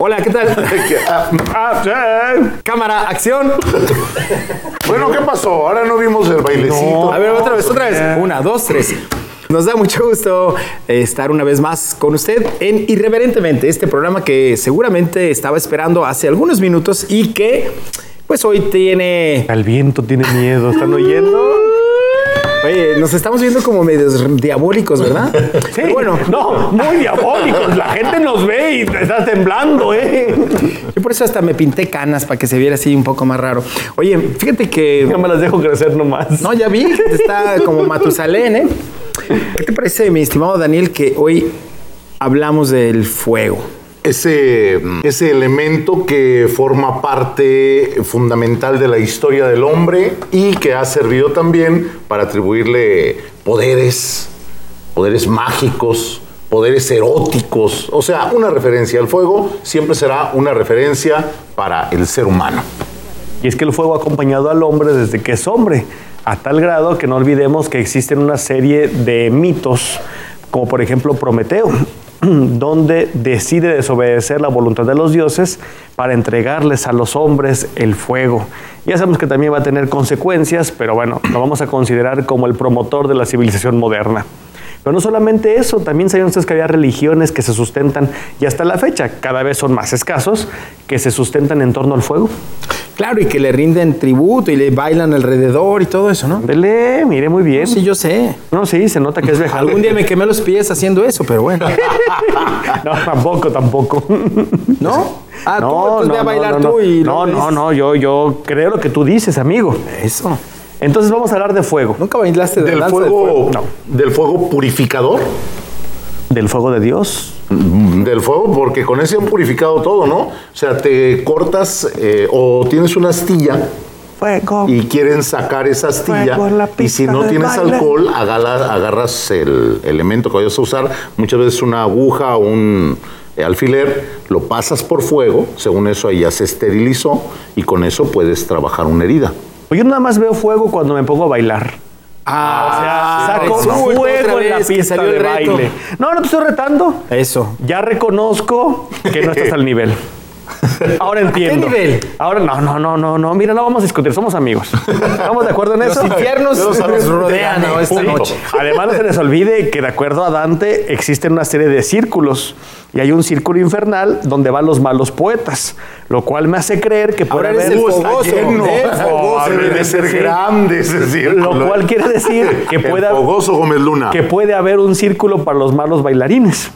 Hola, ¿qué tal? Cámara, acción. Bueno, ¿qué pasó? Ahora no vimos el bailecito. A ver, otra vez, otra vez. Una, dos, tres. Nos da mucho gusto eh, estar una vez más con usted en Irreverentemente, este programa que seguramente estaba esperando hace algunos minutos y que, pues hoy tiene. Al viento tiene miedo, ¿están oyendo? Oye, nos estamos viendo como medios diabólicos, ¿verdad? Sí, bueno, no, muy diabólicos. La gente nos ve y está temblando, ¿eh? Yo por eso hasta me pinté canas para que se viera así un poco más raro. Oye, fíjate que. Ya me las dejo crecer nomás. No, ya vi, está como Matusalén, ¿eh? ¿Qué te parece, mi estimado Daniel, que hoy hablamos del fuego? Ese, ese elemento que forma parte fundamental de la historia del hombre y que ha servido también para atribuirle poderes, poderes mágicos, poderes eróticos. O sea, una referencia al fuego siempre será una referencia para el ser humano. Y es que el fuego ha acompañado al hombre desde que es hombre, a tal grado que no olvidemos que existen una serie de mitos, como por ejemplo Prometeo, donde decide desobedecer la voluntad de los dioses para entregarles a los hombres el fuego. Ya sabemos que también va a tener consecuencias, pero bueno, lo vamos a considerar como el promotor de la civilización moderna. Pero no solamente eso, también saben ustedes que había religiones que se sustentan, y hasta la fecha cada vez son más escasos, que se sustentan en torno al fuego. Claro, y que le rinden tributo y le bailan alrededor y todo eso, ¿no? Dele, mire muy bien. Sí, yo sé. No, sí, se nota que es viejo. Algún día me quemé los pies haciendo eso, pero bueno. no, tampoco, tampoco. ¿No? Ah, no, tú, entonces no, ve a bailar no, tú y No, no, no, yo, yo creo lo que tú dices, amigo. Eso. Entonces vamos a hablar de fuego. ¿Nunca bailaste de Del danza fuego, No. del fuego purificador. Del fuego de Dios. Del fuego, porque con ese han purificado todo, ¿no? O sea, te cortas eh, o tienes una astilla Fuego. y quieren sacar esa astilla Fuego y si no tienes baile. alcohol agala- agarras el elemento que vayas a usar muchas veces una aguja o un eh, alfiler lo pasas por fuego según eso ahí ya se esterilizó y con eso puedes trabajar una herida Yo nada más veo fuego cuando me pongo a bailar. Ah, Saco resulta fuego otra en la pista de baile. No, no te estoy retando. Eso. Ya reconozco que no estás al nivel. Ahora entiendo. nivel? Ahora no, no, no, no, no. Mira, no vamos a discutir, somos amigos. ¿Estamos de acuerdo en Los eso? infiernos Yo los nos rodean ¿no? esta Punto. noche. Además, no se les olvide que de acuerdo a Dante existen una serie de círculos y hay un círculo infernal donde van los malos poetas, lo cual me hace creer que puede haber el fogoso, lleno. el fogoso. debe de ser grande ese círculo Lo cual quiere decir que el puede, fogoso Gómez Luna que puede haber un círculo para los malos bailarines.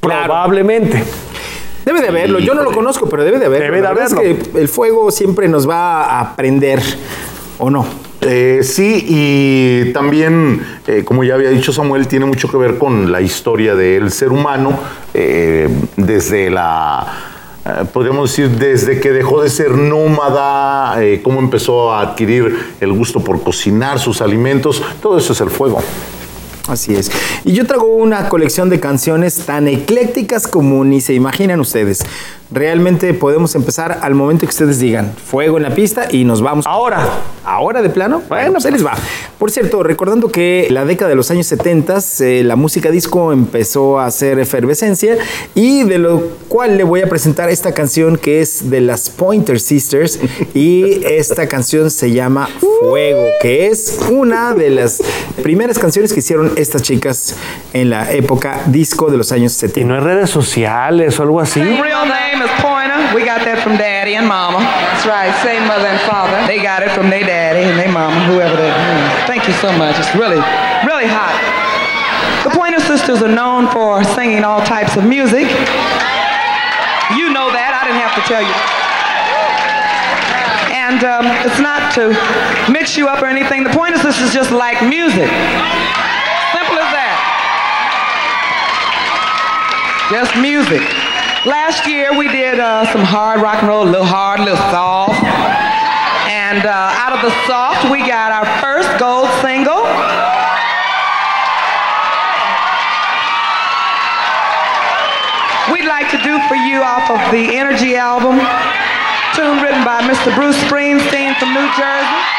Claro. Probablemente. Debe de haberlo. Yo no lo conozco, pero debe de haberlo. Debe de La verdad es haberlo. que el fuego siempre nos va a prender, ¿o no? Eh, sí, y también, eh, como ya había dicho Samuel, tiene mucho que ver con la historia del ser humano, eh, desde la, eh, podríamos decir, desde que dejó de ser nómada, eh, cómo empezó a adquirir el gusto por cocinar sus alimentos, todo eso es el fuego. Así es. Y yo traigo una colección de canciones tan eclécticas como ni se imaginan ustedes. Realmente podemos empezar al momento que ustedes digan fuego en la pista y nos vamos. Ahora. ¿Ahora de plano? Bueno, pues ahí les va. Por cierto, recordando que la década de los años 70 eh, la música disco empezó a hacer efervescencia y de lo cual le voy a presentar esta canción que es de las Pointer Sisters y esta canción se llama Fuego, que es una de las primeras canciones que hicieron estas chicas en la época disco de los años Y 70. no hay redes sociales o algo así. Is Pointer. We got that from daddy and mama. That's right, same mother and father. They got it from their daddy and their mama, whoever they mm. Thank you so much. It's really, really hot. The Pointer Sisters are known for singing all types of music. You know that. I didn't have to tell you. And um, it's not to mix you up or anything. The Pointer Sisters just like music. Simple as that. Just music. Last year we did uh, some hard rock and roll, a little hard, a little soft. And uh, out of the soft, we got our first gold single. We'd like to do for you off of the Energy album, tune written by Mr. Bruce Springsteen from New Jersey.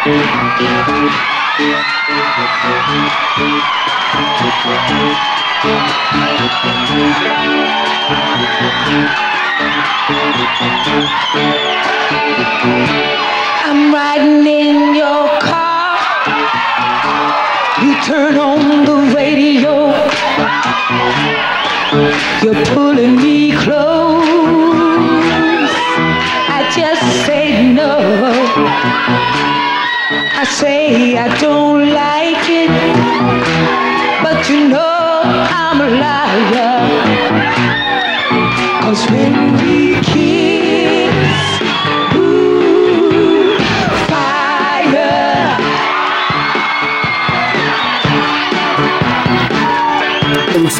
I'm riding in your car. You turn on the radio. You're pulling me close. I just say no. I say I don't like it. But you know I'm a liar. Cause when we kiss,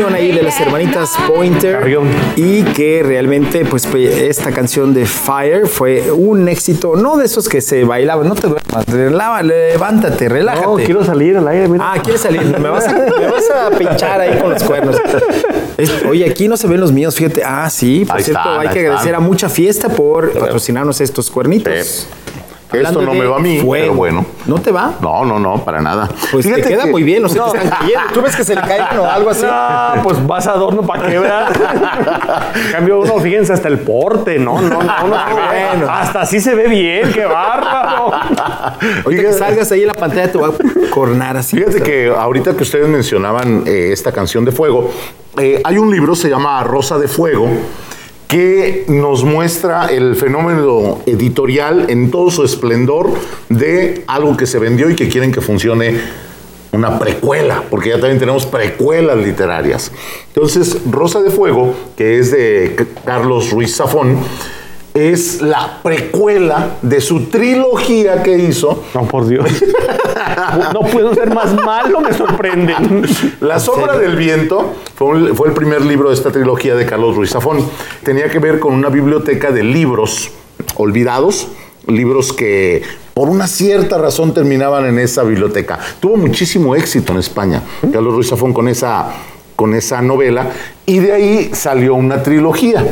ahí de las hermanitas Pointer y que realmente pues esta canción de Fire fue un éxito, no de esos que se bailaban, no te duermas, levántate, relájate. No, quiero salir al aire. Mira. Ah, ¿quieres salir? Me vas, a, me vas a pinchar ahí con los cuernos. Oye, aquí no se ven los míos, fíjate. Ah, sí, por Ahí cierto, hay que agradecer a Mucha Fiesta por patrocinarnos estos cuernitos. Sí. Hablando Esto no de me va a mí, fuego. pero bueno. ¿No te va? No, no, no, para nada. Pues te Fíjate queda que- muy bien, no se te están cayendo. ¿Tú ves que se le caen o algo así? No, pues vas adorno para que vean. En cambio uno, fíjense, hasta el porte, no, no, no, ve- Bueno. hasta así se ve bien, qué bárbaro. Ahorita que salgas ahí en la pantalla te voy a cornar así. Fíjate que ahorita que ustedes mencionaban eh, esta canción de fuego, eh, hay un libro, se llama Rosa de Fuego, que nos muestra el fenómeno editorial en todo su esplendor de algo que se vendió y que quieren que funcione una precuela, porque ya también tenemos precuelas literarias. Entonces, Rosa de Fuego, que es de Carlos Ruiz Zafón, es la precuela de su trilogía que hizo No, por Dios. No puedo ser más malo, me sorprende. La sombra del viento fue, un- fue el primer libro de esta trilogía de Carlos Ruiz Zafón. Tenía que ver con una biblioteca de libros olvidados, libros que por una cierta razón terminaban en esa biblioteca. Tuvo muchísimo éxito en España, Carlos Ruiz Zafón con esa, con esa novela, y de ahí salió una trilogía.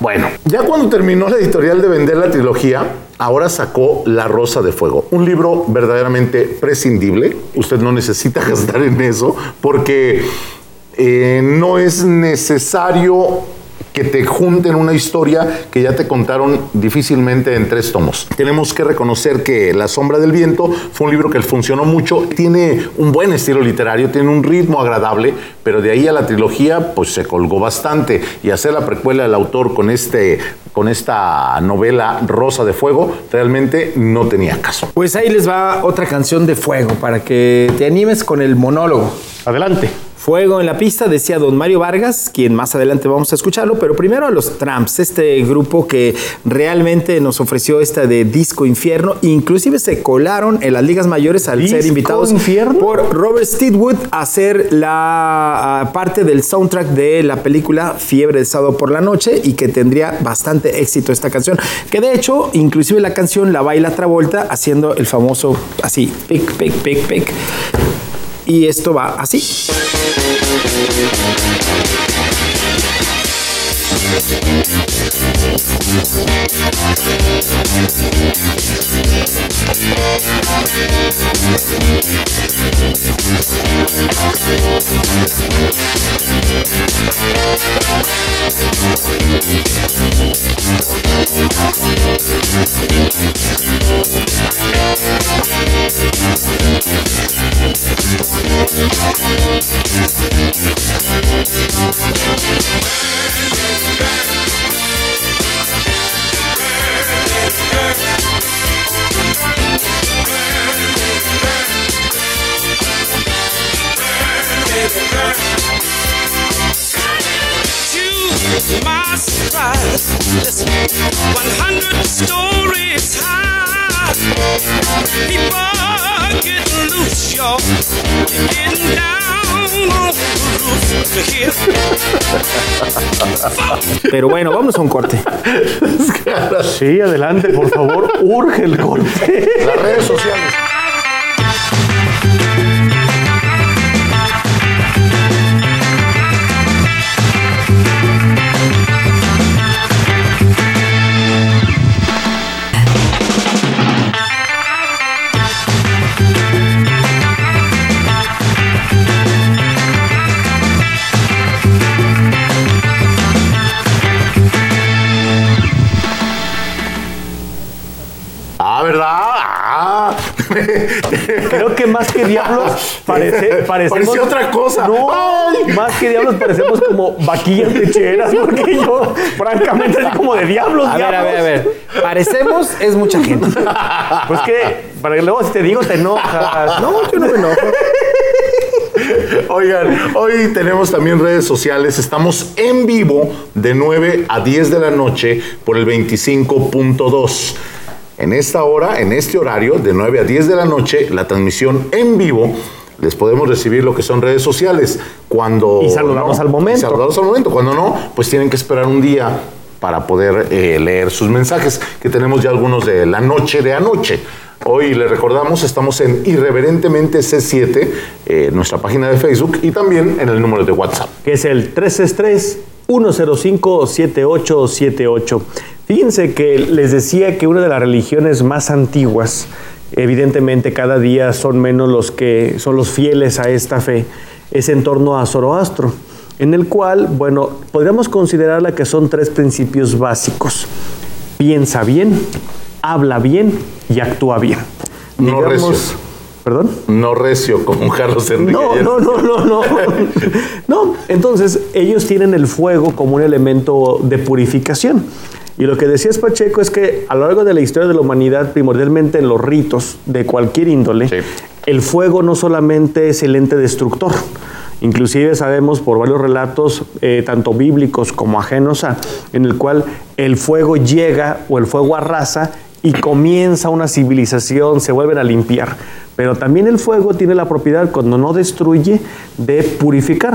Bueno, ya cuando terminó la editorial de vender la trilogía, ahora sacó La Rosa de Fuego, un libro verdaderamente prescindible. Usted no necesita gastar en eso porque eh, no es necesario que te junten una historia que ya te contaron difícilmente en tres tomos. Tenemos que reconocer que La sombra del viento fue un libro que funcionó mucho, tiene un buen estilo literario, tiene un ritmo agradable, pero de ahí a la trilogía pues se colgó bastante y hacer la precuela del autor con este con esta novela Rosa de Fuego realmente no tenía caso. Pues ahí les va otra canción de fuego para que te animes con el monólogo. Adelante. Fuego en la pista, decía don Mario Vargas, quien más adelante vamos a escucharlo, pero primero a los Tramps, este grupo que realmente nos ofreció esta de Disco Infierno, inclusive se colaron en las ligas mayores al ser ¿Disco invitados Infierno? por Robert Steedwood a hacer la parte del soundtrack de la película Fiebre de sábado por la noche y que tendría bastante éxito esta canción, que de hecho inclusive la canción la baila Travolta haciendo el famoso así, pic, pic, pic, pic. Y esto va así. Back, back, back. My surprise. Listen, 100 stories high. People getting loose, y'all. You're getting down on the roof to hear. Pero bueno, vamos a un corte. Sí, adelante, por favor. Urge el corte. Las redes sociales. Más que diablos parece, parecemos... Parecía otra cosa. No, Ay. más que diablos parecemos como vaquillas lecheras, porque yo, francamente, así como de diablos, A ver, a ver, a ver. Parecemos es mucha gente. Pues que, para que luego si te digo te enojas. No, yo no me enojo. Oigan, hoy tenemos también redes sociales. Estamos en vivo de 9 a 10 de la noche por el 25.2. En esta hora, en este horario, de 9 a 10 de la noche, la transmisión en vivo. Les podemos recibir lo que son redes sociales. Cuando Y saludamos al momento. y saludamos al momento. Cuando no, pues tienen que esperar un día para poder eh, leer sus mensajes, que tenemos ya algunos de la noche de anoche. Hoy les recordamos, estamos en Irreverentemente C7, eh, nuestra página de Facebook y también en el número de WhatsApp. que es el 363-105-7878. Fíjense que les decía que una de las religiones más antiguas, evidentemente cada día son menos los que son los fieles a esta fe, es en torno a Zoroastro, en el cual, bueno, podríamos considerarla que son tres principios básicos. Piensa bien, habla bien y actúa bien. No recio. ¿Perdón? No recio como Carlos Enrique. No, no, no, no, no. No, entonces ellos tienen el fuego como un elemento de purificación. Y lo que decías Pacheco es que a lo largo de la historia de la humanidad, primordialmente en los ritos de cualquier índole, Sí. el fuego no solamente es el ente destructor. Inclusive sabemos por varios relatos, eh, tanto bíblicos como ajenos a, en el cual el fuego llega o el fuego arrasa y comienza una civilización, se vuelven a limpiar. Pero también el fuego tiene la propiedad, cuando no destruye, de purificar.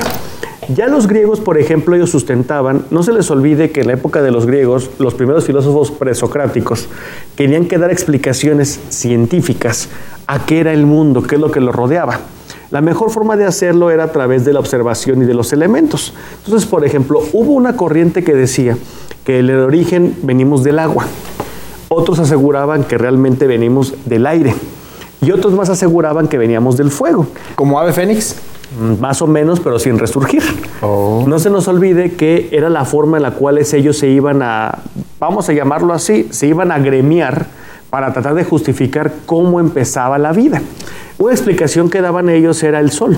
Ya los griegos, por ejemplo, ellos sustentaban, no se les olvide que en la época de los griegos, los primeros filósofos presocráticos querían que dar explicaciones científicas a qué era el mundo, qué es lo que lo rodeaba. La mejor forma de hacerlo era a través de la observación y de los elementos. Entonces, por ejemplo, hubo una corriente que decía que el origen venimos del agua. Otros aseguraban que realmente venimos del aire. Y otros más aseguraban que veníamos del fuego. Como ave fénix. Más o menos, pero sin resurgir. Oh. No se nos olvide que era la forma en la cual ellos se iban a, vamos a llamarlo así, se iban a gremiar para tratar de justificar cómo empezaba la vida. Una explicación que daban ellos era el sol.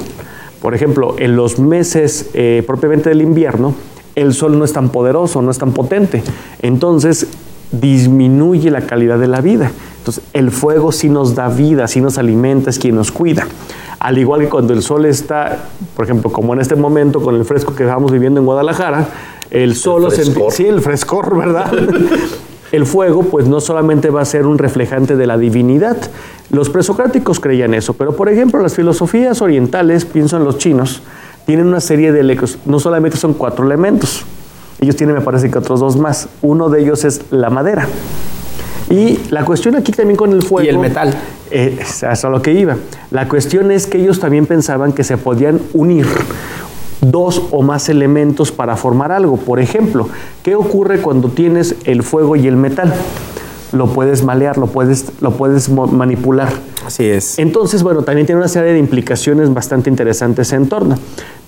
Por ejemplo, en los meses eh, propiamente del invierno, el sol no es tan poderoso, no es tan potente. Entonces, disminuye la calidad de la vida. Entonces, el fuego sí nos da vida, sí nos alimenta, es quien nos cuida. Al igual que cuando el sol está, por ejemplo, como en este momento con el fresco que estamos viviendo en Guadalajara, el sol, frescor. sí, el frescor, ¿verdad? el fuego, pues no solamente va a ser un reflejante de la divinidad. Los presocráticos creían eso, pero por ejemplo, las filosofías orientales, pienso en los chinos, tienen una serie de elementos, no solamente son cuatro elementos, ellos tienen, me parece que otros dos más. Uno de ellos es la madera. Y la cuestión aquí también con el fuego. Y el metal. Eh, es a lo que iba. La cuestión es que ellos también pensaban que se podían unir dos o más elementos para formar algo. Por ejemplo, ¿qué ocurre cuando tienes el fuego y el metal? Lo puedes malear, lo puedes, lo puedes manipular. Así es. Entonces, bueno, también tiene una serie de implicaciones bastante interesantes en torno.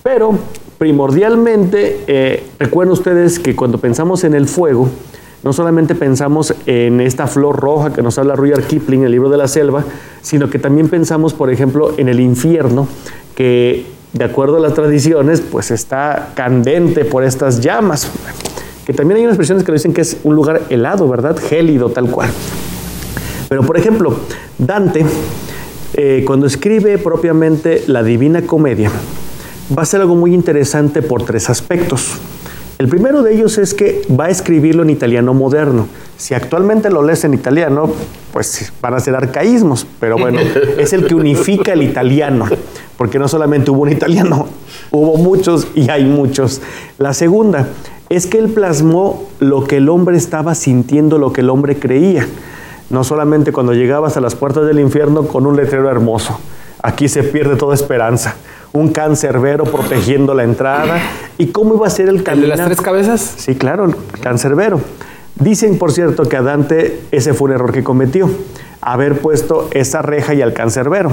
Pero primordialmente, eh, recuerden ustedes que cuando pensamos en el fuego, no solamente pensamos en esta flor roja que nos habla Rudyard Kipling en el libro de la selva, sino que también pensamos, por ejemplo, en el infierno, que de acuerdo a las tradiciones, pues está candente por estas llamas. Que también hay unas versiones que dicen que es un lugar helado, ¿verdad? Gélido, tal cual. Pero, por ejemplo, Dante, eh, cuando escribe propiamente la Divina Comedia, va a ser algo muy interesante por tres aspectos. El primero de ellos es que va a escribirlo en italiano moderno. Si actualmente lo lees en italiano, pues van a ser arcaísmos, pero bueno, es el que unifica el italiano, porque no solamente hubo un italiano, hubo muchos y hay muchos. La segunda es que él plasmó lo que el hombre estaba sintiendo, lo que el hombre creía. No solamente cuando llegabas a las puertas del infierno con un letrero hermoso. Aquí se pierde toda esperanza. Un cancerbero protegiendo la entrada. ¿Y cómo iba a ser el ¿El de las tres cabezas? Sí, claro, el cancerbero. Dicen, por cierto, que a Dante ese fue un error que cometió, haber puesto esa reja y al cancerbero,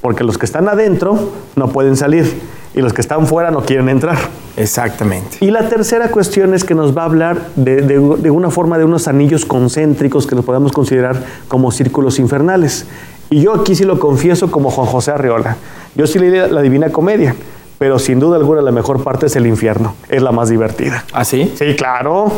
porque los que están adentro no pueden salir y los que están fuera no quieren entrar. Exactamente. Y la tercera cuestión es que nos va a hablar de, de- de una forma de unos anillos concéntricos que los podemos considerar como círculos infernales. Y yo aquí sí lo confieso como Juan José Arriola. Yo sí leí la Divina Comedia, pero sin duda alguna la mejor parte es el infierno. Es la más divertida. ¿Ah, sí? Sí, claro.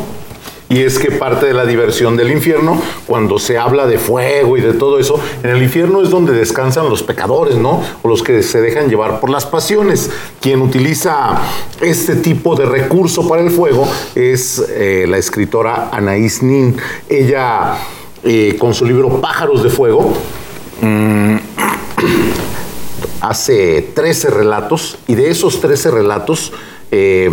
Y es que parte de la diversión del infierno, cuando se habla de fuego y de todo eso, en el infierno es donde descansan los pecadores, ¿no? O los que se dejan llevar por las pasiones. Quien utiliza este tipo de recurso para el fuego es eh, la escritora Anaïs Nin. Ella, eh, con su libro Pájaros de Fuego, mm, hace 13 relatos y de esos 13 relatos eh,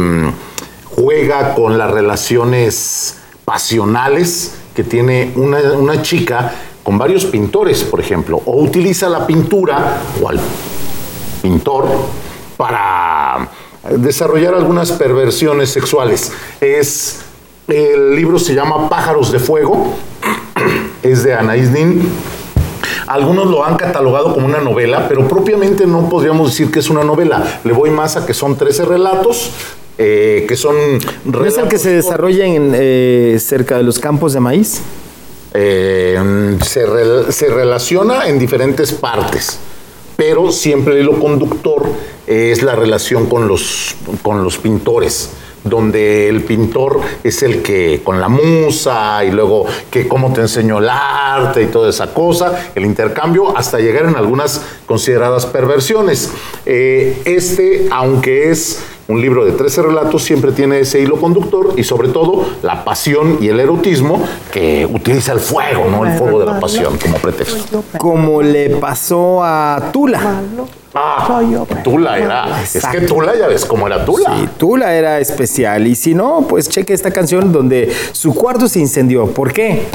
juega con las relaciones pasionales que tiene una, una chica con varios pintores, por ejemplo, o utiliza la pintura o al pintor para desarrollar algunas perversiones sexuales. Es el libro se llama Pájaros de Fuego, es de Anaïs Nin. Algunos lo han catalogado como una novela, pero propiamente no podríamos decir que es una novela. Le voy más a que son 13 relatos, eh, que son ¿No es el que se desarrolla en, eh, cerca de los campos de maíz? eh, se, rel- se relaciona en diferentes partes, pero siempre el hilo conductor es la relación con los, con los pintores donde el pintor es el que con la musa y luego que cómo te enseñó el arte y toda esa cosa, el intercambio, hasta llegar en algunas consideradas perversiones. Eh, este, aunque es un libro de 13 relatos, siempre tiene ese hilo conductor y sobre todo la pasión y el erotismo que utiliza el fuego, ¿no? El fuego de la pasión como pretexto. Como le pasó a Tula. Ah, Tula era. Es que. Tula ya ves cómo era Tula. Sí, Tula era especial. Y si no, pues cheque esta canción donde su cuarto se incendió. ¿Por qué?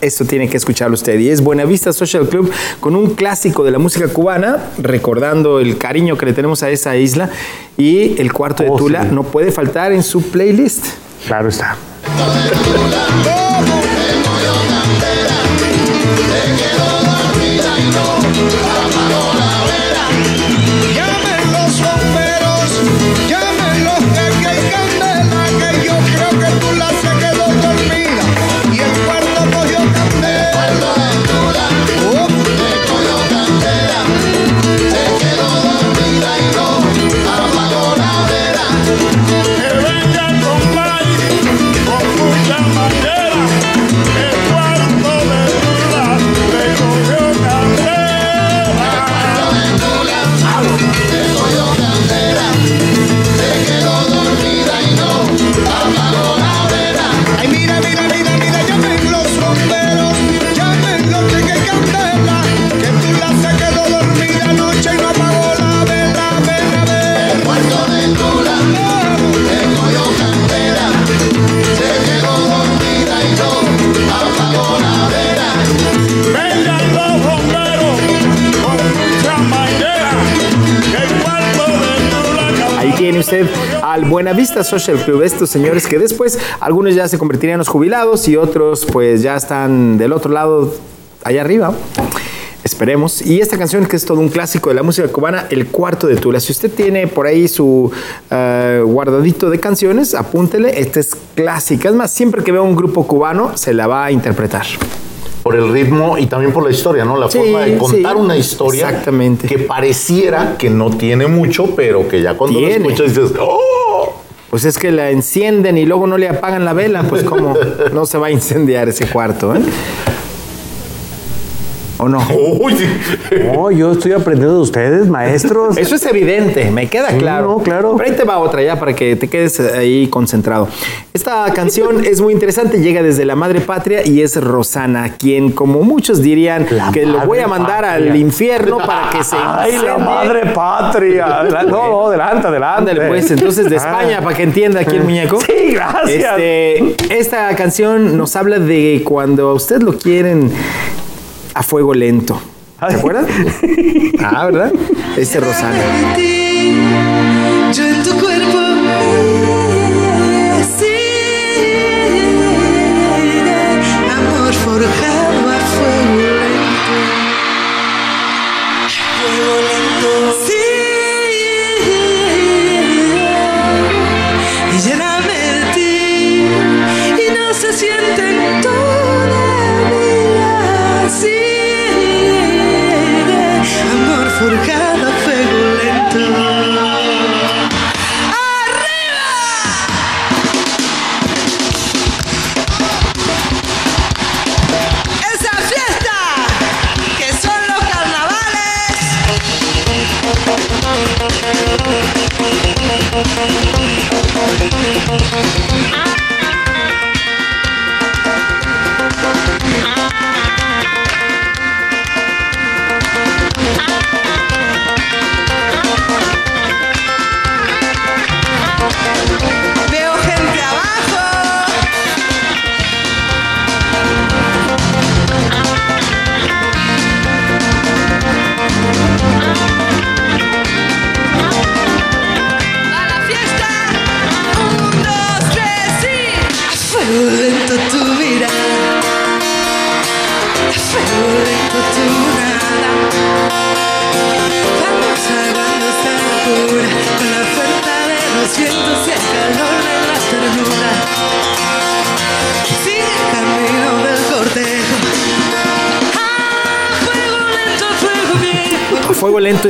Esto tiene que escucharlo usted. Y es Buenavista Social Club con un clásico de la música cubana, recordando el cariño que le tenemos a esa isla. Y el cuarto de Oh, Tula sí. no puede faltar en su playlist. Claro está. Al Buenavista Social Club, estos señores que después algunos ya se convertirían en los jubilados y otros pues ya están del otro lado, allá arriba. Esperemos. Y esta canción que es todo un clásico de la música cubana, El Cuarto de Tula. Si usted tiene por ahí su eh, guardadito de canciones, apúntele. Esta es clásica. Es más, siempre que vea un grupo cubano, se la va a interpretar. Por el ritmo y también por la historia, ¿no? La Sí, forma de contar sí. una historia Exactamente. que pareciera que no tiene mucho, pero que ya cuando Tiene. lo escuchas dices, ¡oh! Pues es que la encienden y luego no le apagan la vela, pues como no se va a incendiar ese cuarto, ¿eh? ¿O no? Uy. No, yo estoy aprendiendo de ustedes, maestros. Eso es evidente, me queda Sí, claro. no, claro. Pero ahí te va otra ya para que te quedes ahí concentrado. Esta canción es muy interesante, llega desde la madre patria y es Rosana, quien como muchos dirían La que lo voy a mandar patria. al infierno para que se Ay, la madre patria. No, no, adelante, adelante. Ándale, pues, entonces de Ah. España, para que entienda aquí el muñeco. Sí, gracias. Este, esta canción nos habla de cuando a usted lo quieren a fuego lento. ¿Se Ay. acuerdan? Ah, ¿verdad? Este Rosana.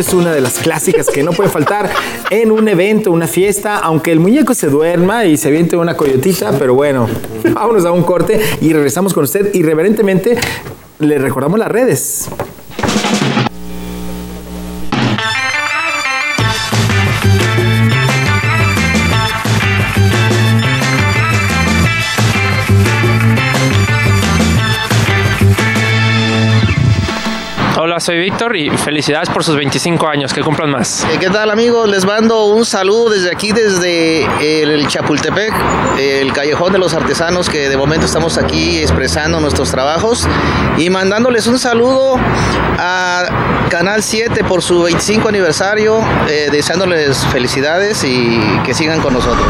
Es una de las clásicas que no puede faltar en un evento, una fiesta, aunque el muñeco se duerma y se aviente una coyotita, pero bueno, vámonos a un corte y regresamos con usted irreverentemente. Le recordamos las redes. Hola, soy Víctor y felicidades por sus 25 años, que cumplan más. Eh, ¿Qué tal amigos? Les mando un saludo desde aquí, desde el Chapultepec, el Callejón de los Artesanos, que de momento estamos aquí expresando nuestros trabajos y mandándoles un saludo a Canal 7 por su 25 aniversario, eh, deseándoles felicidades y que sigan con nosotros.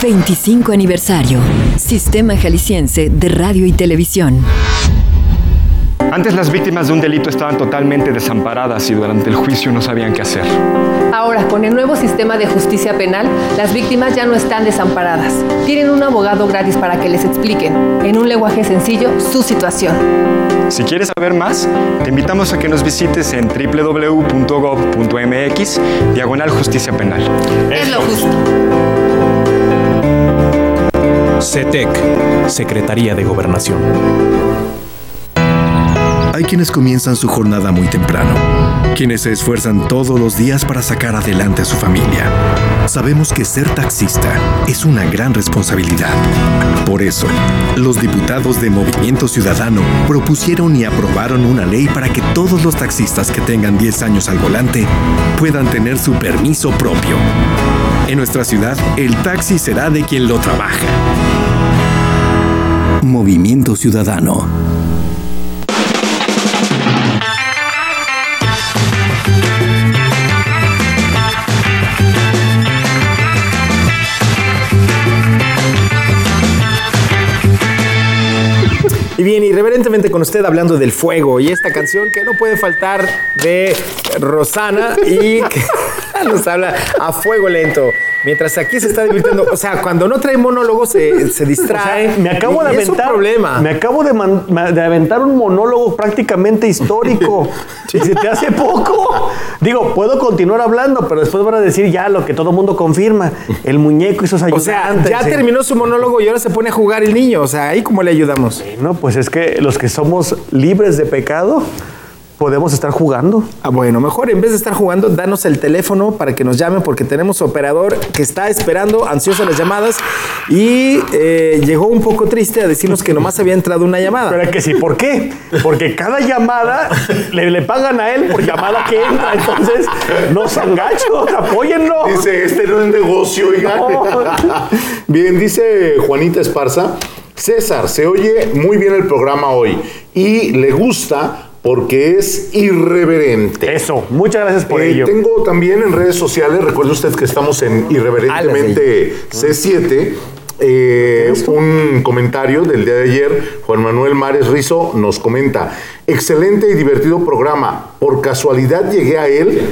25 aniversario. Sistema Jalisciense de Radio y Televisión. Antes las víctimas de un delito estaban totalmente desamparadas y durante el juicio no sabían qué hacer. Ahora, con el nuevo sistema de justicia penal, las víctimas ya no están desamparadas. Tienen un abogado gratis para que les expliquen, en un lenguaje sencillo, su situación. Si quieres saber más, te invitamos a que nos visites en www.gov.mx, diagonal justicia penal. Es lo justo. CETEC, Secretaría de Gobernación. Hay quienes comienzan su jornada muy temprano, quienes se esfuerzan todos los días para sacar adelante a su familia. Sabemos que ser taxista es una gran responsabilidad. Por eso, los diputados de Movimiento Ciudadano propusieron y aprobaron una ley para que todos los taxistas que tengan 10 años al volante puedan tener su permiso propio. En nuestra ciudad, el taxi será de quien lo trabaja. Movimiento Ciudadano. Y bien, irreverentemente con usted hablando del fuego y esta canción que no puede faltar de Rosana y que nos habla a fuego lento. Mientras aquí se está divirtiendo, o sea, cuando no trae monólogo se, se distrae. O sea, me acabo y- de y es un aventar. problema. Me acabo de, man- de aventar un monólogo prácticamente histórico. y se te hace poco. Digo, puedo continuar hablando, pero después van a decir ya lo que todo mundo confirma. El muñeco y sus O ayudantes. sea, ya Sí. terminó su monólogo y ahora se pone a jugar el niño. O sea, ahí cómo le ayudamos. No, pues es que los que somos libres de pecado podemos estar jugando. Ah, bueno, mejor en vez de estar jugando, danos el teléfono para que nos llamen porque tenemos operador que está esperando ansioso las llamadas y eh, llegó un poco triste a decirnos que nomás había entrado una llamada. Pero es que sí, ¿por qué? Porque cada llamada le, le pagan a él por llamada que entra. Entonces, no sean gachos, apóyenlo. Dice, este no es negocio, oiga. bien, dice Juanita Esparza. César, se oye muy bien el programa hoy y le gusta porque es irreverente. Eso, muchas gracias por Eh, ello. Tengo también en redes sociales, recuerde usted que estamos en Irreverentemente C7. eh, un comentario del día de ayer, Juan Manuel Mares Rizo nos comenta, excelente y divertido programa, por casualidad llegué a él,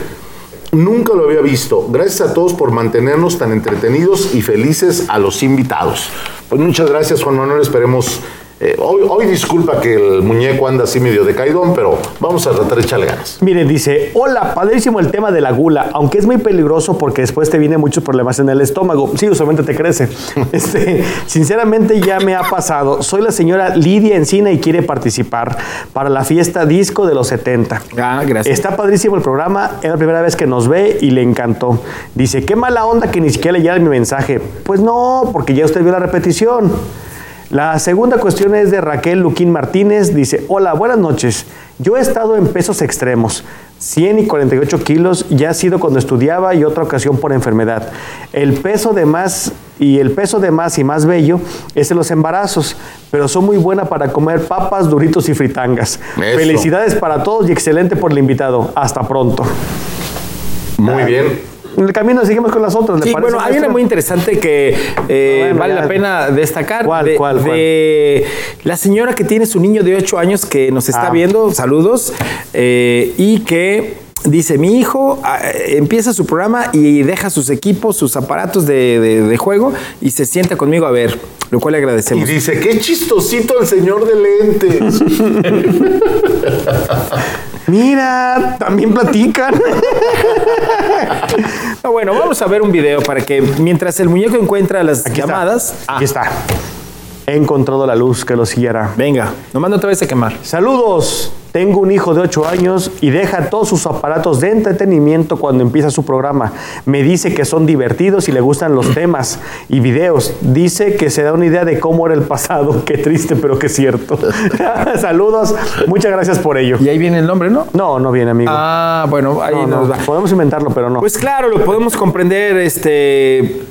nunca lo había visto, gracias a todos por mantenernos tan entretenidos y felices a los invitados. Pues muchas gracias Juan Manuel, esperemos, eh, hoy, hoy disculpa que el muñeco anda así medio de caidón, pero vamos a tratar de echarle ganas. Miren, dice, hola, padrísimo el tema de la gula, aunque es muy peligroso porque después te vienen muchos problemas en el estómago. Sí, usualmente te crece. Este, sinceramente ya me ha pasado. Soy la señora Lidia Encina y quiere participar para la fiesta disco de los 70. Ah, gracias. Está padrísimo el programa, es la primera vez que nos ve y le encantó. Dice, qué mala onda que ni siquiera leyera mi mensaje. Pues no, porque ya usted vio la repetición. La segunda cuestión es de Raquel Luquín Martínez. Dice, hola, buenas noches. Yo he estado en pesos extremos, 100 y 48 kilos, ya ha sido cuando estudiaba y otra ocasión por enfermedad. El peso de más y el peso de más y más bello es en los embarazos, pero son muy buena para comer papas, duritos y fritangas. Eso. Felicidades para todos y excelente por el invitado. Hasta pronto. Muy bien. En el camino seguimos con las otras. ¿le Sí, parece, bueno, hay una muy interesante que eh, Bueno, vale ya. la pena destacar. ¿Cuál, de, cuál, cuál? de la señora que tiene su niño de 8 años que nos está Ah. viendo, saludos, eh, y que dice, mi hijo ah, empieza su programa y deja sus equipos, sus aparatos de, de- de juego y se sienta conmigo a ver, lo cual le Y agradecemos. dice, qué chistosito el señor de lentes. Mira, también platican. No, bueno, vamos a ver un video para que mientras el muñeco encuentra las llamadas. Ah, Aquí está. He encontrado la luz que los guiará. Venga, nos manda otra vez a quemar. Saludos. Tengo un hijo de 8 años y deja todos sus aparatos de entretenimiento cuando empieza su programa. Me dice que son divertidos y le gustan los temas y videos. Dice que se da una idea de cómo era el pasado. Qué triste, pero qué cierto. Saludos. Muchas gracias por ello. Y ahí viene el nombre, ¿no? No, no viene, amigo. Ah, bueno, ahí No, no, nos da. Podemos inventarlo, pero no. Pues claro, lo podemos comprender, este...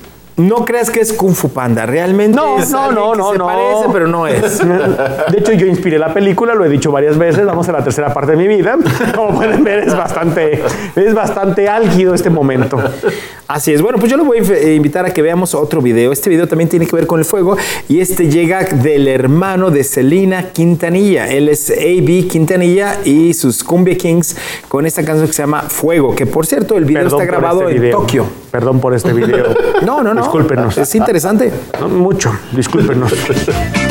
No creas que es Kung Fu Panda, realmente No, es no, no, no, se no. parece, pero no es. De hecho, yo inspiré la película, lo he dicho varias veces, vamos a la tercera parte de mi vida. Como pueden ver, es bastante, es bastante álgido este momento. Así es. Bueno, pues yo lo voy a eh, invitar a que veamos otro video. Este video también tiene que ver con el fuego y este llega del hermano de Selena Quintanilla. Él es A.B. Quintanilla y sus Cumbia Kings con esta canción que se llama Fuego, que por cierto el video Perdón está grabado este en video. Tokio. Perdón por este video. No, no, no. Discúlpenos. Es interesante. No, mucho, discúlpenos.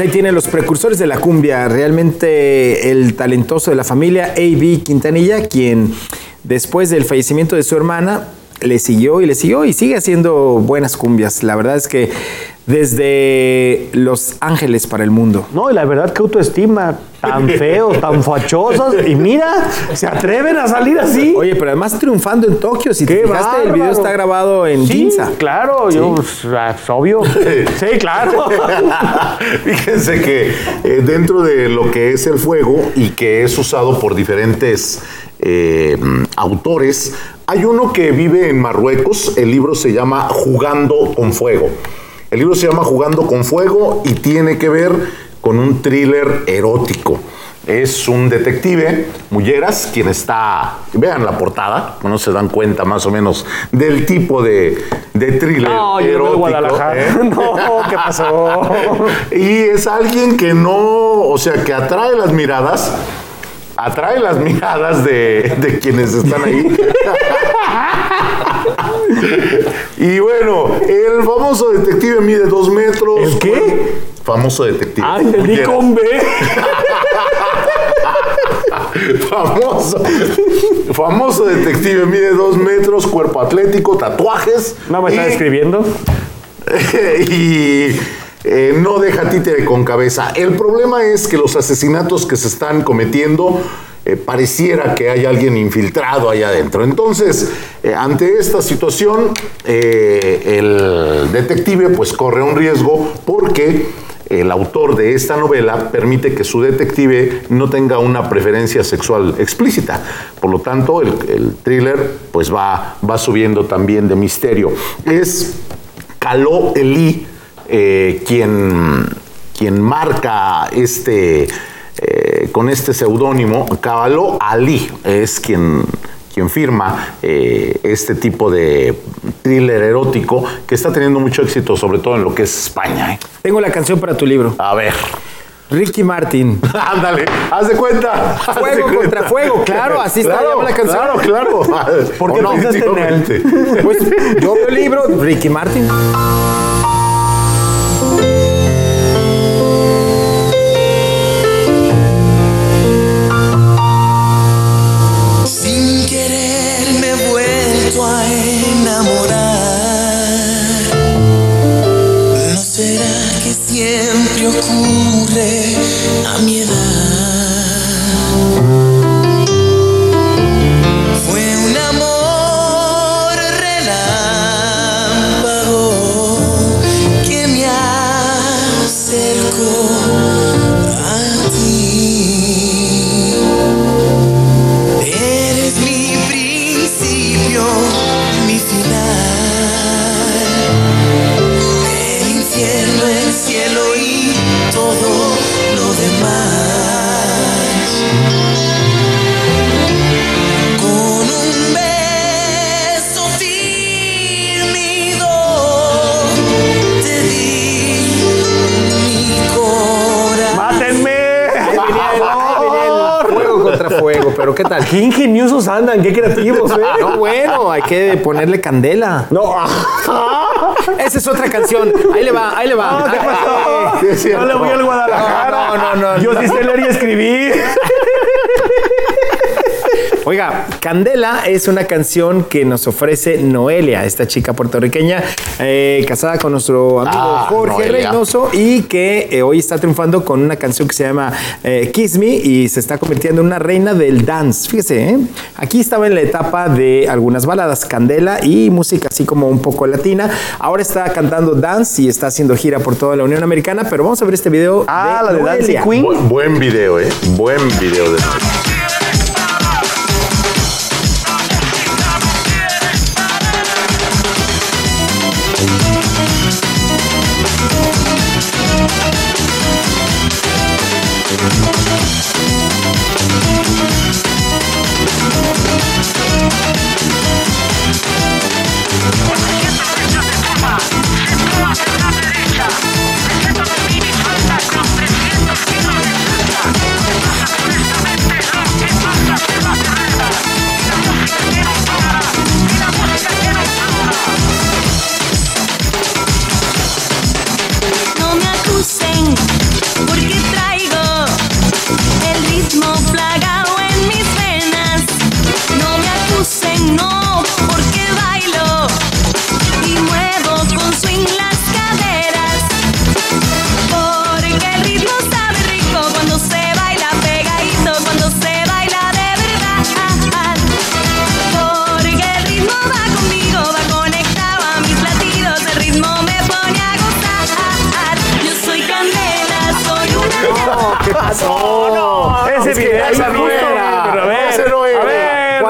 ahí tienen los precursores de la cumbia, realmente el talentoso de la familia, A.B. Quintanilla, quien después del fallecimiento de su hermana le siguió y le siguió y sigue haciendo buenas cumbias. La verdad es que desde Los Ángeles para el mundo. No, y la verdad que autoestima, tan feos, tan fachosos, y mira, se atreven a salir así. Oye, pero además triunfando en Tokio, si te Qué fijaste, el video está grabado en Sí, Ginza. claro, yo, pues, es obvio. Sí, claro. Fíjense que eh, dentro de lo que es el fuego y que es usado por diferentes eh, autores, hay uno que vive en Marruecos, el libro se llama Jugando con Fuego. El libro se llama Jugando con Fuego y tiene que ver con un thriller erótico. Es un detective, Mulleras, quien está, vean la portada, no se dan cuenta más o menos del tipo de, de thriller No, yo erótico. de Guadalajara. ¿eh? No, ¿qué pasó? Y es alguien que no, o sea, que atrae las miradas, atrae las miradas de, de quienes están ahí. y bueno, el famoso detective mide dos metros. ¿El qué? Famoso detective. Ah, entendí con B. famoso, famoso detective mide dos metros, cuerpo atlético, tatuajes. No me está y- describiendo. y eh, no deja títere con cabeza. El problema es que los asesinatos que se están cometiendo eh, pareciera que hay alguien infiltrado allá adentro. Entonces, eh, ante esta situación, el detective pues corre un riesgo porque el autor de esta novela permite que su detective no tenga una preferencia sexual explícita. Por lo tanto, el, el thriller pues va, va subiendo también de misterio. Es Caló Elí eh, quien, quien marca este, eh, con este seudónimo, Cabaló Ali es quien, quien firma eh, este tipo de thriller erótico que está teniendo mucho éxito, sobre todo en lo que es España. ¿eh? Tengo la canción para tu libro. A ver. Ricky Martin. Ándale, haz de cuenta. de Fuego cuenta. contra fuego, claro, así está, llama la canción. Claro, claro. ¿Por qué no, pensaste en él? Pues yo veo el libro, Ricky Martin. Andan, qué creativos, ¿eh? No, bueno, hay que ponerle candela. No. Esa es otra canción. Ahí le va, ahí le va. No, ¿qué Ay, pasó? Es cierto. no le voy al Guadalajara. No, no, no, Yo no. sí sé leer y escribir. Oiga, Candela es una canción que nos ofrece Noelia, esta chica puertorriqueña eh, casada con nuestro amigo Ah, Jorge Noelia. Reynoso y que eh, hoy está triunfando con una canción que se llama eh, Kiss Me y se está convirtiendo en una reina del dance. Fíjese, ¿eh? aquí estaba en la etapa de algunas baladas, Candela y música así como un poco latina. Ahora está cantando dance y está haciendo gira por toda la Unión Americana, pero vamos a ver este video Ah, de la de Dancing Noelia. Queen. Bu- buen video, ¿eh? Buen video de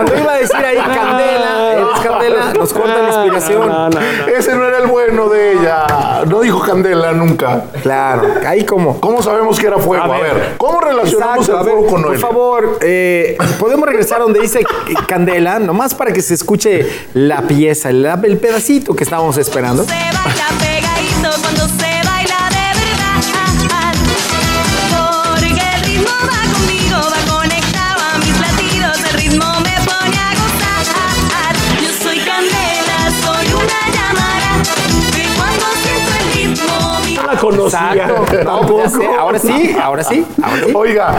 Cuando iba a decir ahí Candela, es Candela, nos corta la inspiración. No, no, no. Ese no era el bueno de ella. No dijo Candela nunca. Claro, ahí como. ¿Cómo sabemos que era fuego? A A ver, ver. ¿cómo relacionamos Exacto, a el ver, fuego con por Noelia? favor, eh, podemos regresar donde dice Candela, nomás para que se escuche la pieza, el, el pedacito que estábamos esperando. Se pegadito conocía. Exacto. No, ya sé, ahora sí, ahora sí, ahora sí. Oiga,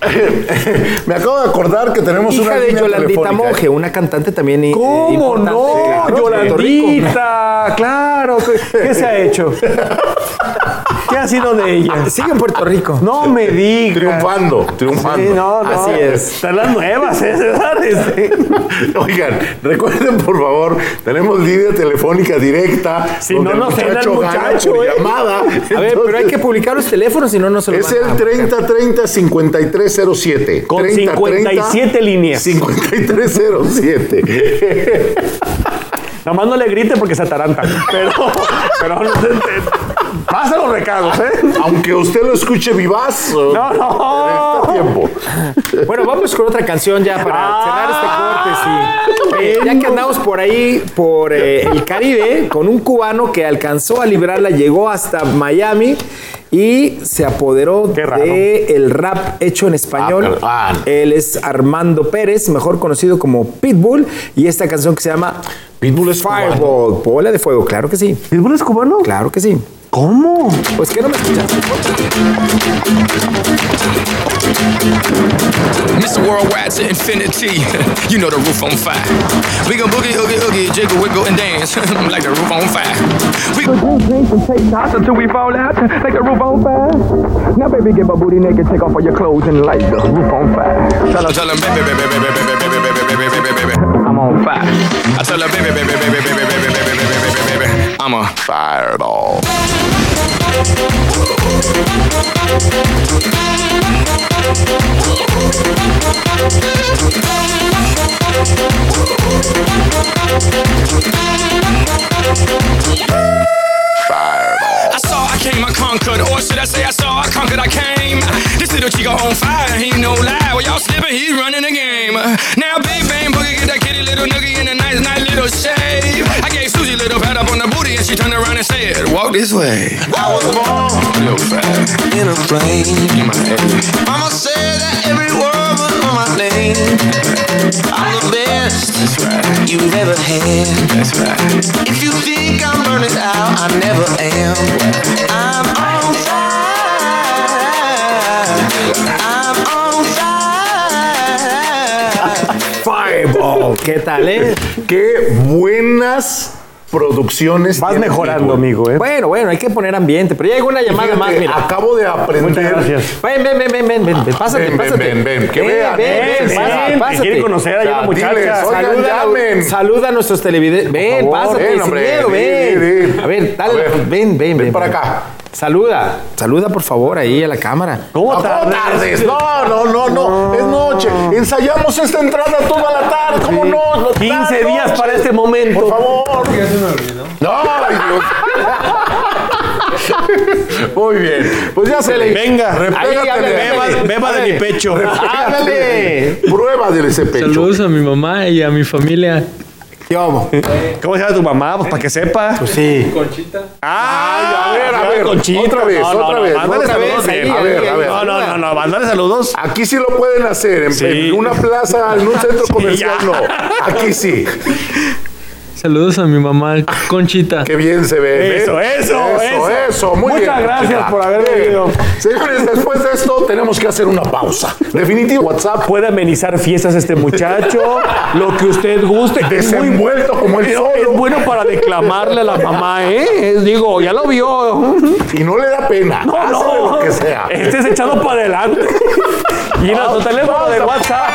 me acabo de acordar que tenemos una Hija de línea Yolandita telefónica. Monge, una cantante también ¿Cómo no? claro. Yolandita, claro. ¿Qué, qué se ha hecho? ¿Qué ha sido de ella? Sigue en Puerto Rico. No me digas. Triunfando, triunfando. Sí, no, no. Así es. Están las nuevas, ¿eh? Oigan, recuerden por favor, tenemos línea telefónica directa. Si no nos gana muchacho, por ¿eh? llamada. A ver, pero hay que publicar los teléfonos, si no, no se los Es el 3030 5307. Con 57 líneas. 5307. Nada más no le grite porque se ataranta. Pero, pero no se Pasa los recados, ¿eh? Aunque usted lo escuche vivaz. No, no. Está tiempo. Bueno, vamos con otra canción ya para cerrar este corte. sí. Oye, ya que andamos por ahí, por eh, el Caribe, con un cubano que alcanzó a librarla, llegó hasta Miami y se apoderó de el rap hecho en español. Ah. Él es Armando Pérez, mejor conocido como Pitbull, y esta canción que se llama Pitbull es cubano. Fireball, bola de fuego, claro que sí. ¿Pitbull es cubano? Claro que sí. ¿Cómo? Pues que no me escuchas. Mr. Worldwide to infinity. you know the roof on fire. We gon' boogie, oogie, oogie, jiggle, wiggle, and dance like the roof on fire. We gon' drink, drink, and take shots until we fall out like the roof on fire. Now, baby, get my booty naked, take off all your clothes and light the roof on fire. Tell her, tell her, baby, baby, baby, baby, baby, baby, baby, baby, baby, baby, I'm on fire. I tell her, baby, baby, baby, baby, baby, baby, baby, baby, baby, baby, I'm a fireball. I saw, I came, I conquered, or should I say I saw, I conquered, I came. This little chico on fire, he no lie. Well, y'all slipping, he running the game. Now, big bang boogie, get that kitty little noogie in a nice, nice little shave. I gave Susie a little pat up on the booty, and she turned around and said, Walk this way. I was born real fast in a plane. In my head. Mama said that every word was on my name. I'm the best That's right. you've ever had. That's right. If you think ¿Qué tal, eh? Qué buenas producciones. Vas mejorando, amigo, ¿eh? Bueno, bueno, hay que poner ambiente, pero ya llegó una llamada fíjate, más, mira. Acabo de aprender. Muchas gracias. Ven, ven, ven, ven, ven, ven, ven, pásate, Ven, ven, pásate. ven, ven, que Ven, vean, ven, ven, ven, ven, pásate, quiere conocer a una muchacha. Saluda, llamen. saluda a nuestros televidentes. Ven, favor, pásate, ven, sin hombre, miedo, ven, ven. ven. A ver, dale, A ver, ven, ven, ven. para ven. acá. Saluda, saluda por favor ahí a la cámara. ¿Cómo No, ¿cómo tardes? tardes? No, no, no, no. Es noche. Ensayamos esta entrada toda la tarde. ¿Cómo no? No, 15 tarde, días noche. para este momento. Por favor. Ya se me olvidó. No, ay, Dios. Muy bien. Pues ya se le. Venga. Repégate Beba, beba de mi pecho. ¡Háblale! Prueba de ese pecho. Saludos a mi mamá y a mi familia. ¿Qué hubo? ¿Cómo se llama tu mamá? Pues para que sepa. Pues sí. Ah, a ver, a ver. Conchita. Otra vez, No, no, otra no, vez. mándale otra saludos, vez. A ver, a ver. No, no, no, no, mándale saludos. Aquí sí lo pueden hacer. En, Sí. en una plaza, en un centro comercial, no. Aquí sí. Saludos a mi mamá Conchita. Qué bien se ve. Eso, ¿eh? eso, eso. eso. eso, Muy Muchas bien. gracias Conchita. por haber venido. Señores, después de esto tenemos que hacer una pausa. Definitivo, WhatsApp. Puede amenizar fiestas este muchacho, lo que usted guste. Es muy Desenvuelto como el es, solo. es bueno para declamarle a la mamá, ¿eh? Digo, ya lo vio. Y no le da pena. No, no. lo que sea. Este es echado para adelante. Y en nuestro teléfono de WhatsApp.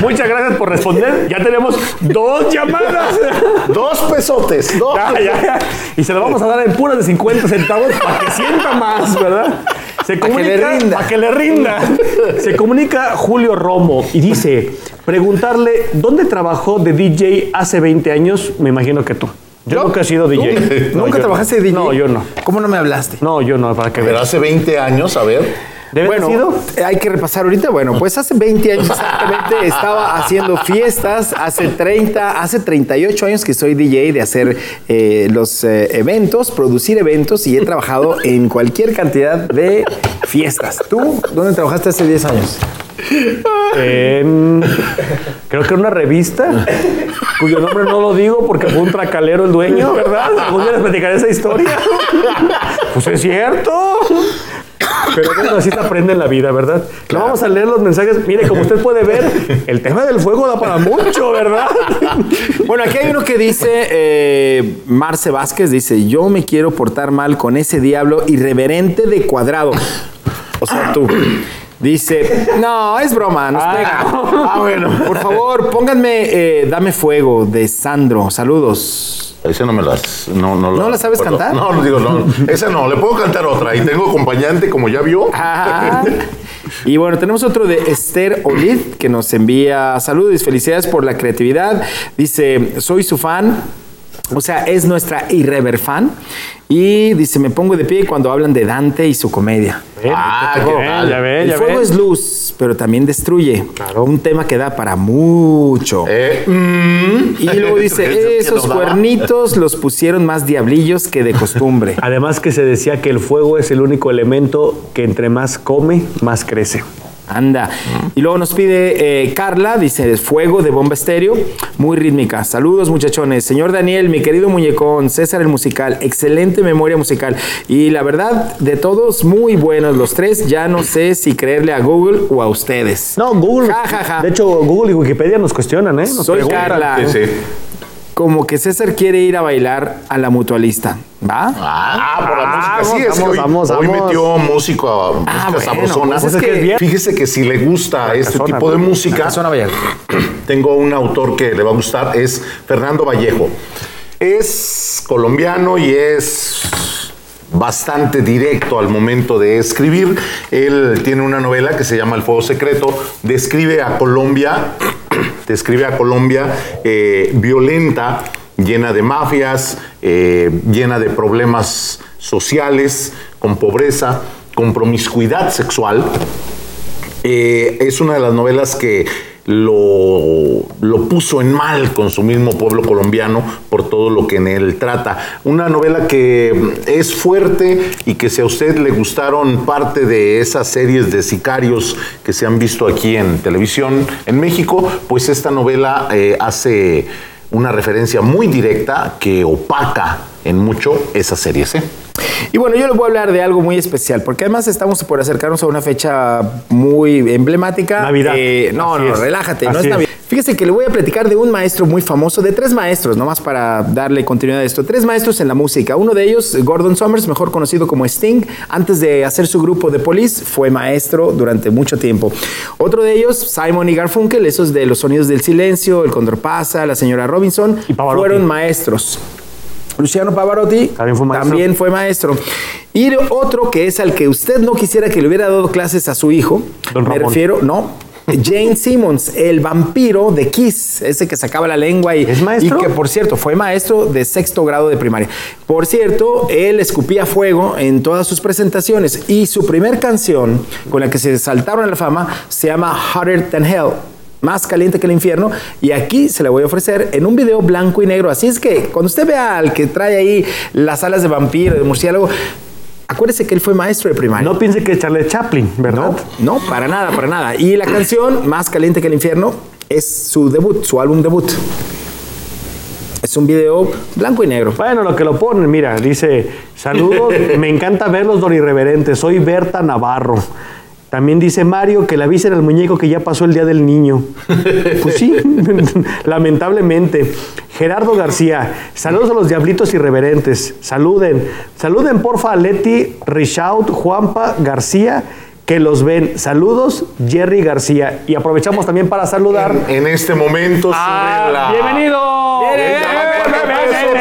Muchas gracias por responder. Ya tenemos dos llamadas. Dos pesotes. Dos Ya, ya, ya. Y se lo vamos a dar en puras de 50 centavos para que sienta más, ¿verdad? Se comunica, le rinda. Para que le rinda. Se comunica Julio Romo y dice, preguntarle, ¿dónde trabajó de DJ hace 20 años? Me imagino que tú. Yo, nunca he sido DJ. No, ¿Nunca yo trabajaste no. de DJ? No, yo no. ¿Cómo no me hablaste? No, yo no, para que Pero veas. hace 20 años, a ver. ¿Debe Bueno, sido? hay que repasar ahorita. Bueno, pues hace 20 años exactamente estaba haciendo fiestas. Hace 30, hace 38 años que soy DJ de hacer eh, los eh, eventos, producir eventos y he trabajado en cualquier cantidad de fiestas. ¿Tú dónde trabajaste hace 10 años? En, creo que en una revista cuyo nombre no lo digo porque fue un tracalero el dueño, ¿verdad? Algún día les platicaré esa historia. Pues es cierto. Pero bueno, así se aprende en la vida, ¿verdad? No vamos a leer los mensajes. Mire, como usted puede ver, el tema del fuego da para mucho, ¿verdad? Bueno, aquí hay uno que dice, eh, Marce Vázquez dice, yo me quiero portar mal con ese diablo irreverente de cuadrado. O sea, tú. Dice, no, es broma, nos pega. Ah, bueno. Por favor, pónganme eh, Dame Fuego de Sandro. Saludos. Esa no me las. No, no, ¿No la sabes cantar? No, no digo, no. Esa no, le puedo cantar otra. Y tengo acompañante, como ya vio. Ah. Y bueno, tenemos otro de Esther Olid que nos envía saludos felicidades por la creatividad. Dice, soy su fan. O sea, es nuestra irrever fan. Y dice, me pongo de pie cuando hablan de Dante y su comedia. Ah, qué ya El ya fuego es luz, pero también destruye. Un tema que da para mucho. Eh, mm. Y luego dice, ¿Qué esos cuernitos los pusieron más diablillos que de costumbre. Además que se decía que el fuego es el único elemento que entre más come, más crece. Anda. Y luego nos pide eh, Carla, dice Fuego de Bomba Estéreo, muy rítmica. Saludos muchachones. Señor Daniel, mi querido muñecón, César el musical, excelente memoria musical. Y la verdad, de todos, muy buenos los tres. Ya no sé si creerle a Google o a ustedes. No, Google. Ja, ja, ja. De hecho, Google y Wikipedia nos cuestionan, ¿eh? Nos Soy preguntan. Carla. Sí, sí. Como que César quiere ir a bailar a la mutualista. ¿Va? Ah, por la Ah, música. Sí, es que vamos, hoy, vamos, hoy vamos. metió músico a música Ah, bueno, sabrosona. pues es que- Fíjese que si le gusta este tipo de música, tengo un autor que le va a gustar, es Fernando Vallejo. Es colombiano y es bastante directo al momento de escribir. Él tiene una novela que se llama El Fuego Secreto, describe a Colombia, describe a Colombia eh, violenta llena de mafias, eh, llena de problemas sociales, con pobreza, con promiscuidad sexual. Eh, es una de las novelas que lo, lo puso en mal con su mismo pueblo colombiano por todo lo que en él trata. Una novela que es fuerte y que si a usted le gustaron parte de esas series de sicarios que se han visto aquí en televisión en México, pues esta novela eh, hace una referencia muy directa que opaca en mucho esas series. ¿eh? Y bueno, yo les voy a hablar de algo muy especial, porque además estamos por acercarnos a una fecha muy emblemática. Navidad. Eh, no, Así no, es. relájate, no Así es es. Navidad. Fíjese que le voy a platicar de un maestro muy famoso, de tres maestros, nomás para darle continuidad a esto. Tres maestros en la música. Uno de ellos, Gordon Summers, mejor conocido como Sting, antes de hacer su grupo de Police, fue maestro durante mucho tiempo. Otro de ellos, Simon y Garfunkel, esos de los sonidos del silencio, El Condor pasa, La señora Robinson, fueron maestros. Luciano Pavarotti también fue maestro. Y otro que es al que usted no quisiera que le hubiera dado clases a su hijo. Don me Ramón. refiero, no. Jane Simmons, el vampiro de Kiss, ese que sacaba la lengua y, y que por cierto fue maestro de sexto grado de primaria. Por cierto, él escupía fuego en todas sus presentaciones y su primer canción con la que se saltaron a la fama se llama Hotter Than Hell más caliente que el infierno y aquí se la voy a ofrecer en un video blanco y negro así es que cuando usted vea al que trae ahí las alas de vampiro de murciélago acuérdese que él fue maestro de primaria No piense que es Charlie Chaplin, ¿verdad? no, no, para nada, para nada y la canción más caliente que el infierno es su debut, su álbum debut es un video blanco y negro. Bueno, lo que lo ponen, mira, dice, saludos, me encanta verlos, don irreverente, soy Berta Navarro. También dice Mario que le avisen al muñeco que ya pasó el día del niño. Pues sí, lamentablemente. Gerardo García, saludos a los diablitos irreverentes. Saluden. Saluden porfa a Leti, Richaud, Juanpa, García, que los ven. Saludos, Jerry García. Y aprovechamos también para saludar. En este momento Ah, sube la... ¡Bienvenido! Venga, cuatro pesos,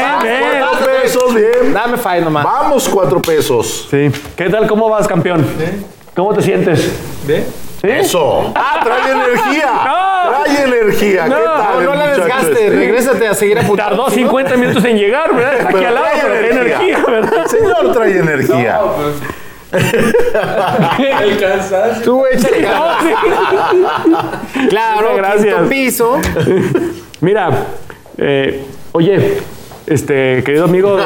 cuatro pesos, bien. Dame five nomás. Vamos, cuatro pesos. Sí. ¿Qué tal? ¿Cómo vas, campeón? ¿Cómo te sientes? ¿Ve? ¿Sí? Eso. Ah, trae energía. Trae energía. ¿Qué No, tal, no la desgaste, este? regrésate a seguir apuntando. Tardó 50 minutos en llegar, ¿verdad? Aquí al lado, trae pero energía, ¿verdad? Señor, trae energía. El cansancio. Tú échale. Claro, Gracias. piso. Mira, eh, oye, este, querido amigo,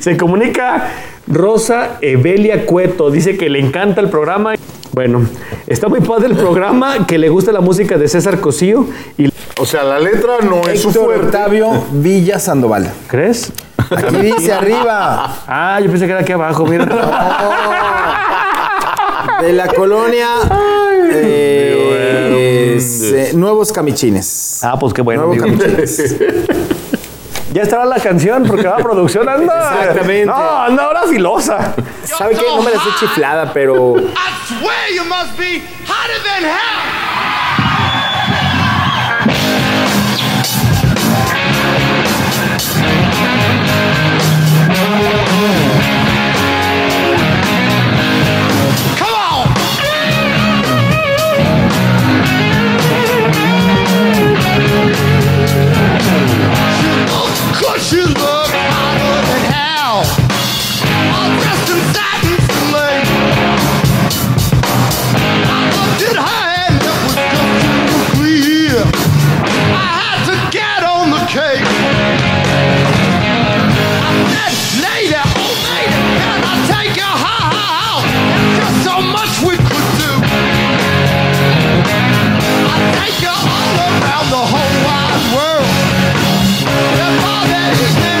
se comunica Rosa Evelia Cueto, dice que le encanta el programa. Bueno, está muy padre el programa, que le gusta la música de César Cosío y O sea, la letra no es su fuerte. Octavio Villa Sandoval. ¿crees? Aquí dice arriba. Ah, yo pensé que era aquí abajo, mira. De la colonia eh, Nuevos Camichines. Ah, pues qué bueno. Nuevos. Camichines. Ya estará la canción porque la producción anda. Exactamente. No, anda ahora filosa. ¿Sabe qué? No me la sé chiflada, pero I swear you must be hotter than hell. Yes.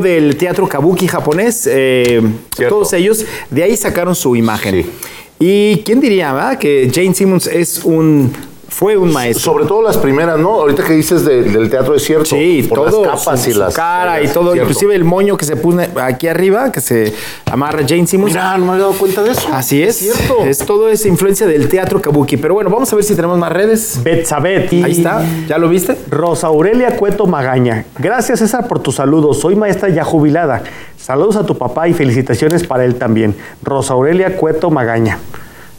Del teatro kabuki japonés. eh, todos ellos, de ahí sacaron su imagen. Y quién diría, ¿verdad? Que Jane Simmons es un. Fue un maestro. Sobre todo las primeras, ¿no? Ahorita que dices de- del teatro es cierto. Sí, por todo, las capas su, y su las cara y todo, cierto. inclusive el moño que se pone aquí arriba, que se amarra Jane Simmons. Mira, no me había dado cuenta de eso. Así es. Es cierto. Es todo esa influencia del teatro kabuki. Pero bueno, vamos a ver si tenemos más redes. Betsabet. Ahí está, ¿ya lo viste? Rosa Aurelia Cueto Magaña. Gracias César por tus saludos. Soy maestra ya jubilada. Saludos a tu papá y felicitaciones para él también. Rosa Aurelia Cueto Magaña.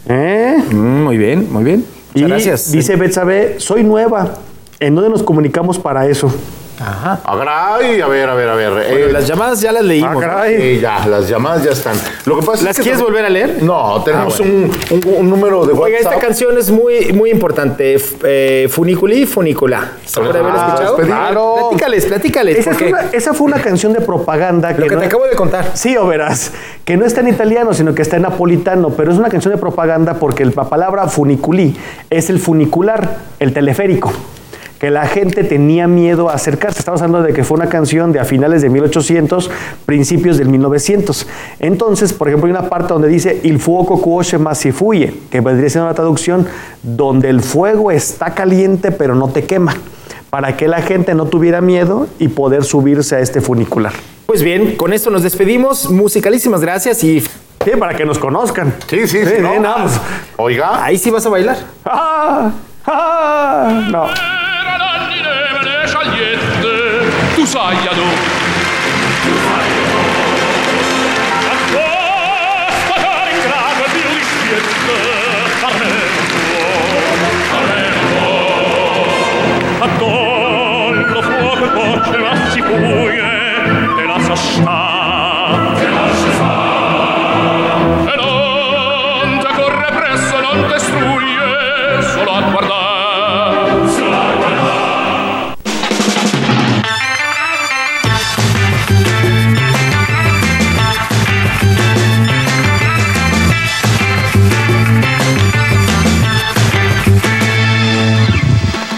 ¿Eh? Mm, muy bien, muy bien. Muchas Y gracias. Dice Betsabe, soy nueva. ¿En dónde nos comunicamos para eso? Ajá. A ver, ay, a ver, a ver, a ver. Bueno, eh, las llamadas ya las leímos. Ah, eh, ya, las llamadas ya están. Lo que pasa ¿Las es que quieres volver a leer? No, tenemos Ah, bueno. un, un- un número de Oiga, esta WhatsApp. canción es muy, muy importante. F- eh, funiculi, funicula. ¿Se haber Ah, escuchado? despedida. Claro. Platícales, platícales. Esa, porque fue una, esa fue una canción de propaganda lo que no- te acabo de contar. Sí, o verás, que no está en italiano, sino que está en napolitano, pero es una canción de propaganda porque la palabra funiculí es el funicular, el teleférico, que la gente tenía miedo a acercarse. Estamos hablando de que fue una canción de a finales de 1800, principios del 1900. Entonces, por ejemplo, hay una parte donde dice Il fuoco cuoce ma si fuye, que vendría siendo una traducción donde el fuego está caliente pero no te quema, para que la gente no tuviera miedo y poder subirse a este funicular. Pues bien, con esto nos despedimos. Musicalísimas gracias y Sí, para que nos conozcan. Sí, sí, sí. no. nada más. Oiga. ahí sí vas a bailar. Ah, ah, no. canonnine me le scegliette tu saiano tu saiano a sta in grado di lisciette Armento a dollo fuoco voce la si e la sa